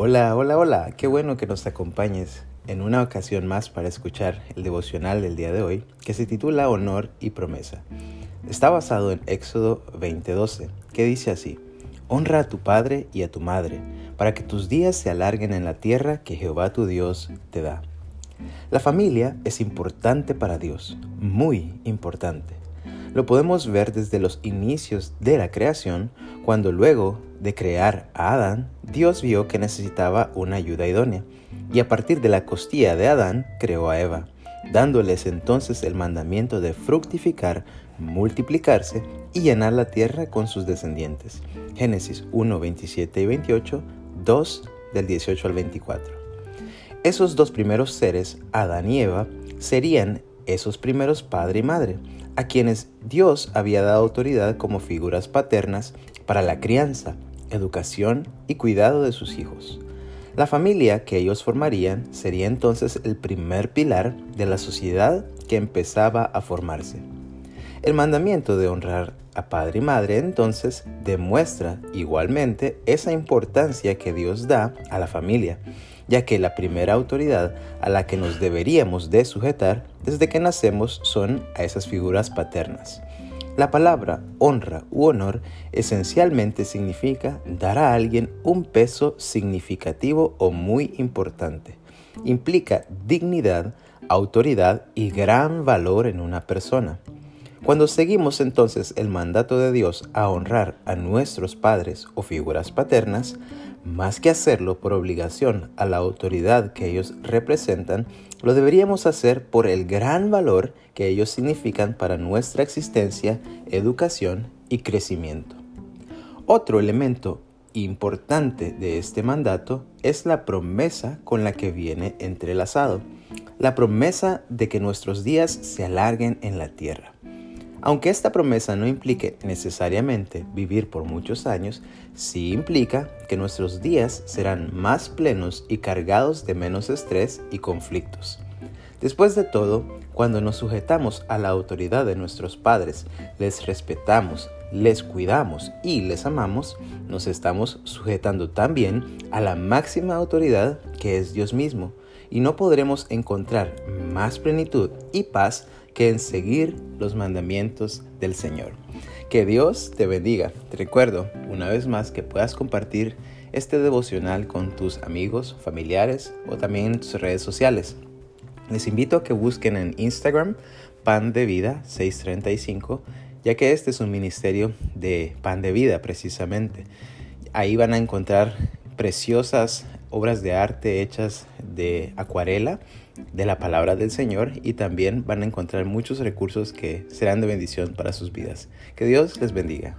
Hola, hola, hola, qué bueno que nos acompañes en una ocasión más para escuchar el devocional del día de hoy que se titula Honor y Promesa. Está basado en Éxodo 20:12, que dice así, Honra a tu padre y a tu madre, para que tus días se alarguen en la tierra que Jehová tu Dios te da. La familia es importante para Dios, muy importante. Lo podemos ver desde los inicios de la creación, cuando luego de crear a Adán, Dios vio que necesitaba una ayuda idónea, y a partir de la costilla de Adán creó a Eva, dándoles entonces el mandamiento de fructificar, multiplicarse y llenar la tierra con sus descendientes. Génesis 1, 27 y 28, 2 del 18 al 24. Esos dos primeros seres, Adán y Eva, serían esos primeros padre y madre, a quienes Dios había dado autoridad como figuras paternas para la crianza, educación y cuidado de sus hijos. La familia que ellos formarían sería entonces el primer pilar de la sociedad que empezaba a formarse. El mandamiento de honrar a padre y madre entonces demuestra igualmente esa importancia que Dios da a la familia ya que la primera autoridad a la que nos deberíamos de sujetar desde que nacemos son a esas figuras paternas. La palabra honra u honor esencialmente significa dar a alguien un peso significativo o muy importante. Implica dignidad, autoridad y gran valor en una persona. Cuando seguimos entonces el mandato de Dios a honrar a nuestros padres o figuras paternas, más que hacerlo por obligación a la autoridad que ellos representan, lo deberíamos hacer por el gran valor que ellos significan para nuestra existencia, educación y crecimiento. Otro elemento importante de este mandato es la promesa con la que viene entrelazado, la promesa de que nuestros días se alarguen en la tierra. Aunque esta promesa no implique necesariamente vivir por muchos años, sí implica que nuestros días serán más plenos y cargados de menos estrés y conflictos. Después de todo, cuando nos sujetamos a la autoridad de nuestros padres, les respetamos, les cuidamos y les amamos, nos estamos sujetando también a la máxima autoridad que es Dios mismo, y no podremos encontrar más plenitud y paz que en seguir los mandamientos del Señor. Que Dios te bendiga. Te recuerdo una vez más que puedas compartir este devocional con tus amigos, familiares o también en tus redes sociales. Les invito a que busquen en Instagram Pan de Vida 635, ya que este es un ministerio de pan de vida precisamente. Ahí van a encontrar preciosas obras de arte hechas de acuarela de la palabra del Señor y también van a encontrar muchos recursos que serán de bendición para sus vidas. Que Dios les bendiga.